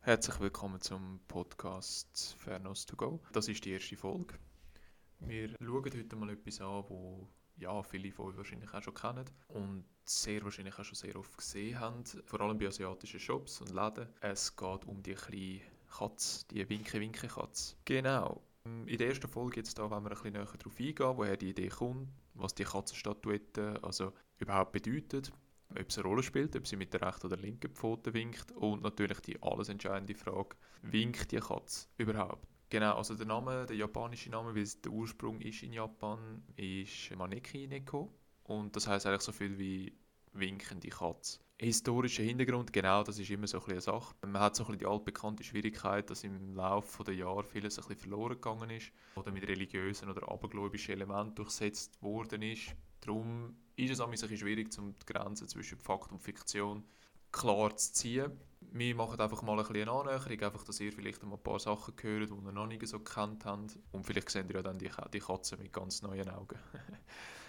Herzlich willkommen zum Podcast Fairness to Go. Das ist die erste Folge. Wir schauen heute mal etwas an, wo ja, viele von euch wahrscheinlich auch schon kennen und sehr wahrscheinlich auch schon sehr oft gesehen haben, vor allem bei asiatischen Shops und Läden. Es geht um die kleine Katze, die Winke-Winke-Katze. Genau. In der ersten Folge jetzt da wollen wir ein bisschen näher darauf eingehen, woher die Idee kommt, was die Katzenstatuette also überhaupt bedeutet, ob es eine Rolle spielt, ob sie mit der rechten oder linken Pfote winkt und natürlich die alles entscheidende Frage, winkt die Katze überhaupt? Genau, also der Name, der japanische Name, weil der Ursprung ist in Japan, ist Maneki Neko und das heißt eigentlich so viel wie winkende Katze. Historischer Hintergrund, genau, das ist immer so ein eine Sache. Man hat so ein die altbekannte Schwierigkeit, dass im Laufe der Jahre vieles ein bisschen verloren gegangen ist oder mit religiösen oder abergläubischen Elementen durchsetzt worden ist. Darum ist es ein bisschen schwierig, um die Grenze zwischen Fakt und Fiktion klar zu ziehen. Wir machen einfach mal ein bisschen eine Annäherung, einfach, dass ihr vielleicht ein paar Sachen hört, die ihr noch nicht so gekannt habt. Und vielleicht seht ihr ja dann die Katze mit ganz neuen Augen.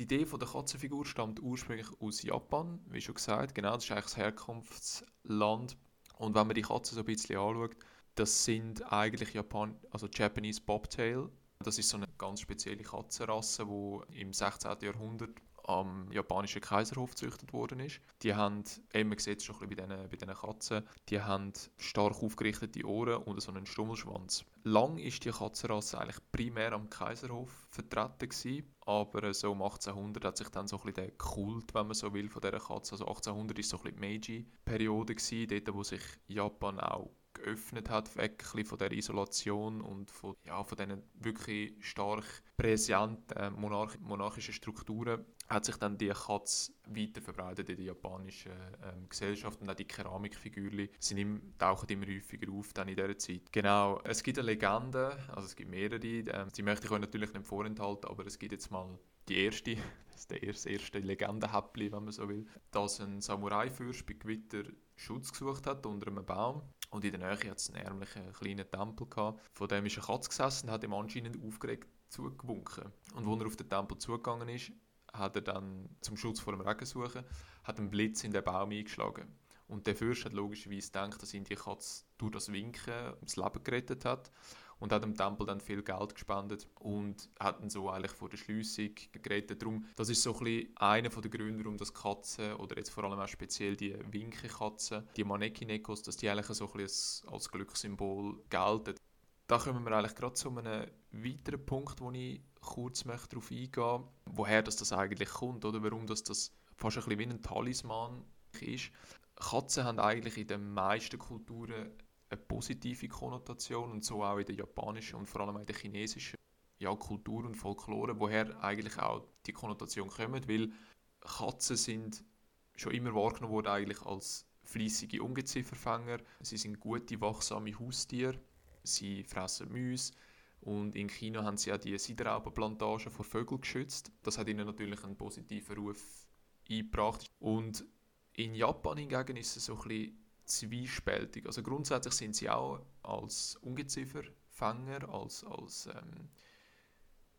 die Idee von der Katzenfigur stammt ursprünglich aus Japan, wie schon gesagt. Genau, das ist eigentlich das Herkunftsland. Und wenn man die Katze so ein bisschen anschaut, das sind eigentlich Japan also Japanese Bobtail. Das ist so eine ganz spezielle Katzenrasse, die im 16. Jahrhundert am japanischen Kaiserhof gezüchtet worden ist. Die haben, man sieht es schon ein bisschen bei diesen, bei diesen Katzen, die haben stark aufgerichtete Ohren und so einen Stummelschwanz. Lang ist die Katzenrasse eigentlich primär am Kaiserhof vertreten gewesen, aber so um 1800 hat sich dann so ein bisschen der Kult, wenn man so will, von dieser Katze, also 1800 ist so ein bisschen die Meiji-Periode gewesen, dort wo sich Japan auch geöffnet hat, weg von der Isolation und von, ja, von diesen wirklich stark präsenten monarch monarchischen Strukturen, hat sich dann die Katze weiter verbreitet in der japanischen ähm, Gesellschaft und auch die Keramikfiguren tauchen immer häufiger auf dann in dieser Zeit. Genau, es gibt eine Legende, also es gibt mehrere, ähm, die möchte ich euch natürlich nicht vorenthalten, aber es gibt jetzt mal die erste, der erste, erste Legendenhäppli, wenn man so will, dass ein Samurai-Fürst bei Gewitter Schutz gesucht hat unter einem Baum und in der Nähe hat es einen ärmlichen kleinen Tempel gehabt. Von dem ist eine Katze gesessen und hat ihm anscheinend aufgeregt zugewunken. Und als er auf den Tempel zugegangen ist, hat er dann zum Schutz vor dem Regen suchen, hat einen Blitz in den Baum eingeschlagen. Und der Fürst hat logischerweise gedacht, dass ihn die Katze durch das Winken das Leben gerettet hat und hat dem Tempel dann viel Geld gespendet und hat ihn so eigentlich vor der Schliessung gerettet. Darum, das ist so ein bisschen einer der Gründe, warum das Katzen oder jetzt vor allem auch speziell die Winkelkatzen, die Maneki-Nekos, dass die eigentlich so ein als Glückssymbol gelten. Da kommen wir eigentlich gerade zu einem weiteren Punkt, wo ich kurz möchte darauf eingehen woher das, das eigentlich kommt oder warum das, das fast ein wie ein Talisman ist. Katzen haben eigentlich in den meisten Kulturen eine positive Konnotation und so auch in der japanischen und vor allem in der chinesischen ja, Kultur und Folklore, woher eigentlich auch die Konnotation kommt, weil Katzen sind schon immer wahrgenommen worden eigentlich als fließige Ungezieferfänger. Sie sind gute, wachsame Haustiere. Sie fressen Mäuse. Und in China haben sie auch die Siderraupenplantagen vor Vögeln geschützt. Das hat ihnen natürlich einen positiven Ruf eingebracht. Und in Japan hingegen ist es so ein bisschen zwiespältig. Also grundsätzlich sind sie auch als Ungezieferfänger, als, als ähm,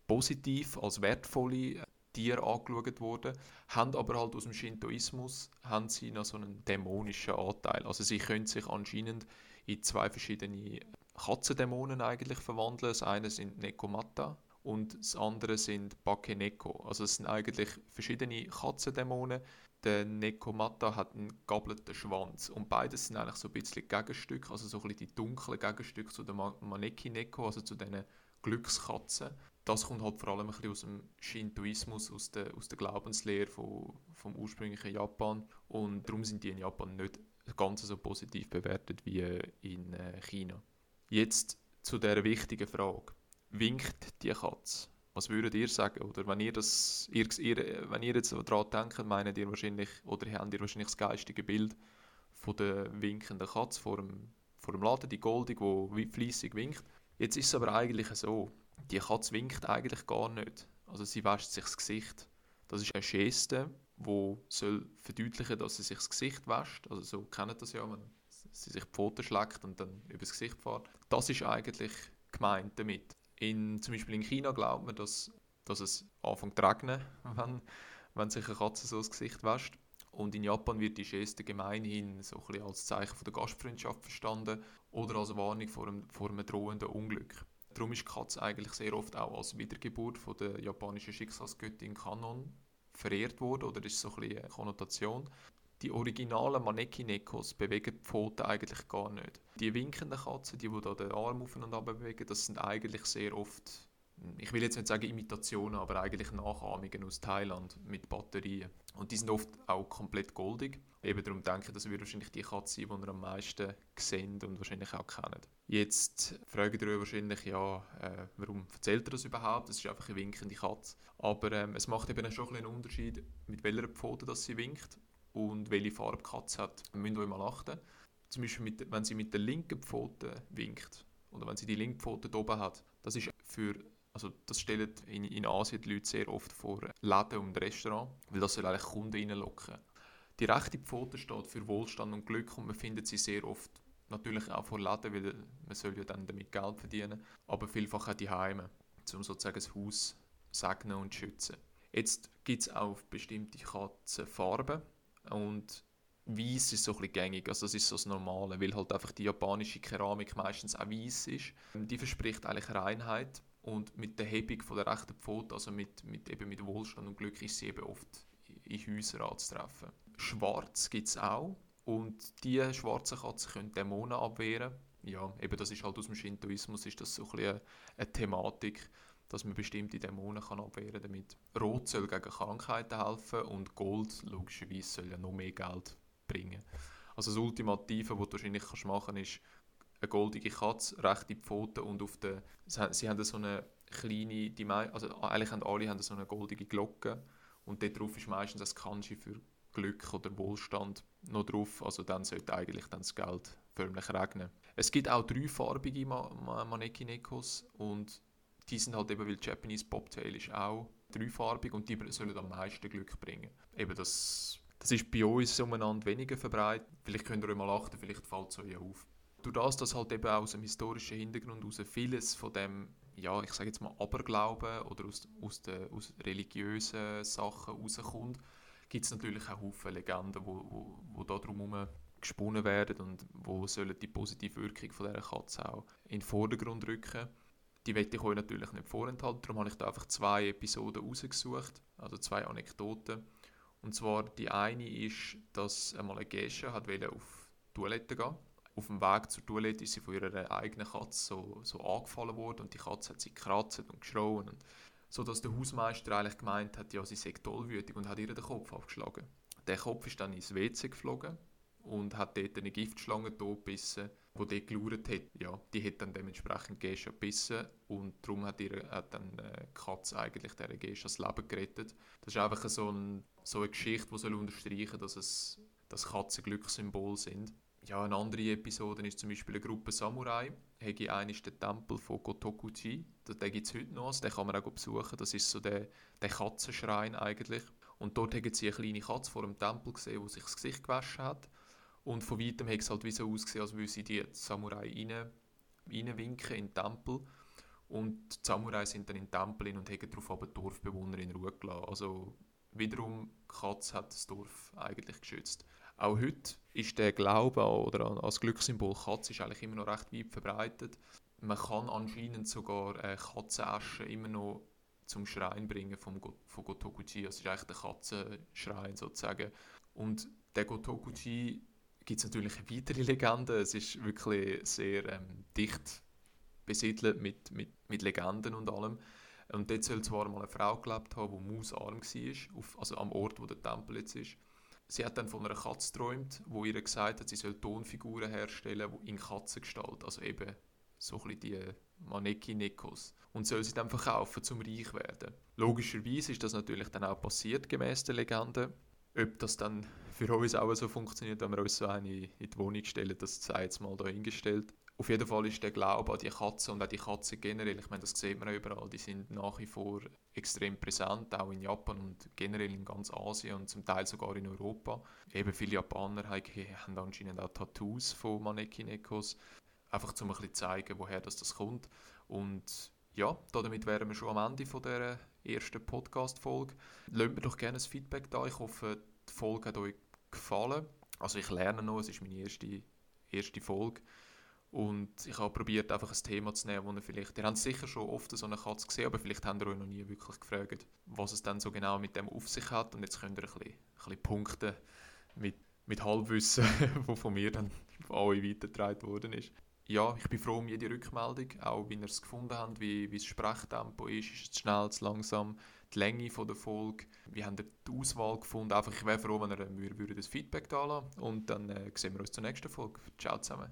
positiv, als wertvolle Tiere angeschaut worden, haben aber halt aus dem Shintoismus haben sie noch so einen dämonischen Anteil. Also sie können sich anscheinend in zwei verschiedene Katzendämonen eigentlich verwandeln. Das eine sind Nekomata und das andere sind Bakeneko. Also es sind eigentlich verschiedene Katzendämonen, der Nekomata hat einen gabelten Schwanz und beides sind eigentlich so ein bisschen Gegenstücke, also so ein bisschen die dunklen Gegenstücke zu der Maneki Neko, also zu diesen Glückskatzen. Das kommt halt vor allem ein bisschen aus dem Shintoismus, aus der, aus der Glaubenslehre von, vom ursprünglichen Japan und darum sind die in Japan nicht ganz so positiv bewertet wie in äh, China. Jetzt zu der wichtigen Frage. Winkt die Katze? Was würdet ihr sagen? Oder wenn ihr, das, ihr, ihr, wenn ihr jetzt daran denkt, meint ihr wahrscheinlich, oder habt ihr wahrscheinlich das geistige Bild von der winkenden Katze vor dem, vor dem Laden, die goldig, die fleissig winkt. Jetzt ist es aber eigentlich so, die Katze winkt eigentlich gar nicht. Also sie wäscht sich das Gesicht. Das ist eine Geste, die soll verdeutlichen, dass sie sich das Gesicht wäscht. Also so kennt das ja, wenn sie sich die Pfoten schlägt und dann übers Gesicht fährt. Das ist eigentlich gemeint damit. In, zum Beispiel in China glaubt man, dass, dass es anfängt zu regnen, wenn, wenn sich eine Katze so das Gesicht wäscht. Und in Japan wird die Geste gemeinhin so ein bisschen als Zeichen von der Gastfreundschaft verstanden oder als Warnung vor einem, vor einem drohenden Unglück. Darum ist die Katze eigentlich sehr oft auch als Wiedergeburt von der japanischen Schicksalsgöttin Kanon verehrt worden oder ist so ein bisschen eine Konnotation. Die originalen Maneki-Nekos bewegen die Pfoten eigentlich gar nicht. Die winkenden Katzen, die, die da den Arm auf und ab bewegen, das sind eigentlich sehr oft ich will jetzt nicht sagen Imitationen, aber eigentlich Nachahmungen aus Thailand mit Batterien. Und die sind oft auch komplett goldig. Eben darum denke ich, das wird wahrscheinlich die Katze sein, die ihr am meisten seht und wahrscheinlich auch kennt. Jetzt fragt ihr euch wahrscheinlich, ja, äh, warum erzählt er das überhaupt? Das ist einfach eine winkende Katze. Aber ähm, es macht eben schon einen Unterschied, mit welcher Pfote dass sie winkt und welche Farbe die Katze hat. Ihr müsst euch mal achten. Zum Beispiel, mit, wenn sie mit der linken Pfote winkt oder wenn sie die linke Pfote oben hat, das ist für also das stellen in, in Asien die Leute sehr oft vor Läden und Restaurants, weil das soll eigentlich Kunden reinlocken. Die rechte Pfote steht für Wohlstand und Glück und man findet sie sehr oft natürlich auch vor Läden, weil man soll ja dann damit Geld verdienen, aber vielfach auch die Heime, um sozusagen das Haus segnen und schützen. Jetzt gibt es auch bestimmte Katzenfarben und Weiß ist so ein bisschen gängig, also das ist so das Normale, weil halt einfach die japanische Keramik meistens auch weiß ist. Die verspricht eigentlich Reinheit und mit der Hebung von der rechten Pfote, also mit, mit, eben mit Wohlstand und Glück, ist sie eben oft in Häusern anzutreffen. Schwarz gibt es auch. Und diese schwarzen Katzen können Dämonen abwehren. Ja, eben das ist halt aus dem Shintoismus ist das so ein eine, eine Thematik, dass man bestimmte Dämonen kann abwehren kann damit. Rot soll gegen Krankheiten helfen und Gold logischerweise soll ja noch mehr Geld bringen. Also das Ultimative, was du wahrscheinlich machen kannst, ist eine goldige Katze, rechte Pfoten und auf der, sie haben so eine kleine, die, also eigentlich haben alle haben so eine goldige Glocke und dort drauf ist meistens ein Kanji für Glück oder Wohlstand noch drauf, also dann sollte eigentlich dann das Geld förmlich regnen. Es gibt auch dreifarbige Maneki Nekos und die sind halt eben, weil Japanese Bobtail ist auch dreifarbig und die sollen am meisten Glück bringen. Eben das, das ist bei uns umeinander weniger verbreitet. Vielleicht könnt ihr euch mal achten, vielleicht fällt es euch auf durch das, dass halt eben aus dem historischen Hintergrund heraus vieles von dem, ja, ich sage jetzt mal Aberglauben oder aus, aus, den, aus religiösen Sachen rauskommt, gibt es natürlich auch Haufen Legenden, wo, wo, wo da drumherum gesponnen werden und wo sollen die positive Wirkung von dieser Katze auch in den Vordergrund rücken. Die werde ich euch natürlich nicht vorenthalten, darum habe ich da einfach zwei Episoden rausgesucht, also zwei Anekdoten. Und zwar die eine ist, dass einmal eine Gesche hat auf die Toilette gehen auf dem Weg zur Toilette ist sie von ihrer eigenen Katze so, so angefallen worden und die Katze hat sie gekratzt und geschrauen. Und so dass der Hausmeister eigentlich gemeint hat, ja, sie sei tollwütig und hat ihr den Kopf abgeschlagen. Der Kopf ist dann ins WC geflogen und hat dort eine Giftschlange totgebissen, die dort gelauert hat. Ja, die hat dann dementsprechend Gescha gebissen und darum hat, ihr, hat dann äh, die Katze eigentlich der Gescha das Leben gerettet. Das ist einfach so, ein, so eine Geschichte, die soll unterstreichen dass, es, dass Katzen Glückssymbol sind ja, eine andere Episode ist zum Beispiel eine Gruppe Samurai. Hier einen ist der Tempel von Gotokuchi. Den gibt es heute noch, also den kann man auch besuchen. Das ist so der, der Katzenschrein eigentlich. Und dort haben sie eine kleine Katze vor dem Tempel gesehen, die sich das Gesicht gewaschen hat. Und von weitem hat es halt wie so ausgesehen, als würden sie die Samurai rein, reinwinken in den Tempel. Und die Samurai sind dann in den Tempel und haben darauf aber die Dorfbewohner in Ruhe gelassen. Also wiederum, die Katze hat das Dorf eigentlich geschützt. Auch heute ist der Glaube oder als Glückssymbol Katze ist eigentlich immer noch recht weit verbreitet. Man kann anscheinend sogar äh, Katzenasche immer noch zum Schrein bringen vom Go von Gotokuchi. Das ist eigentlich der Katzenschrein sozusagen. Und der Gotokuchi gibt es natürlich weitere Legenden. Es ist wirklich sehr ähm, dicht besiedelt mit, mit, mit Legenden und allem. Und dort soll zwar mal eine Frau gelebt haben, die mausarm war, auf, also am Ort, wo der Tempel jetzt ist. Sie hat dann von einer Katze geträumt, wo ihr gesagt hat, sie soll Tonfiguren herstellen in Katzengestalt, also eben so ein bisschen die Maneki-Nekos. Und soll sie dann verkaufen, zum reich werden. Logischerweise ist das natürlich dann auch passiert, gemäß der Legende. Ob das dann für uns auch so funktioniert, wenn wir uns so eine in die Wohnung stellen, das sei jetzt mal dahingestellt. Auf jeden Fall ist der Glaube an die Katze und auch die Katze generell, ich meine, das sieht man überall, die sind nach wie vor extrem präsent, auch in Japan und generell in ganz Asien und zum Teil sogar in Europa. Eben viele Japaner haben anscheinend auch Tattoos von Maneki-Nekos, einfach um ein bisschen zu zeigen, woher das, das kommt. Und ja, damit wären wir schon am Ende von der ersten Podcast-Folge. Lasst mir doch gerne ein Feedback da. Ich hoffe, die Folge hat euch gefallen. Also ich lerne noch, es ist meine erste, erste Folge. Und ich habe probiert, einfach ein Thema zu nehmen, wo ihr vielleicht, ihr habt sicher schon oft so eine Katze gesehen, aber vielleicht habt ihr euch noch nie wirklich gefragt, was es dann so genau mit dem auf sich hat. Und jetzt könnt ihr ein bisschen, bisschen punkten mit, mit Halbwissen, wo von mir dann an euch weitergetragen worden ist. Ja, ich bin froh um jede Rückmeldung, auch wie ihr es gefunden habt, wie, wie das Sprechtempo ist, ist es schnell, zu langsam, die Länge von der Folge, wie habt ihr die Auswahl gefunden. Einfach, ich wäre froh, wenn ihr mir das Feedback da lassen Und dann äh, sehen wir uns zur nächsten Folge. Ciao zusammen.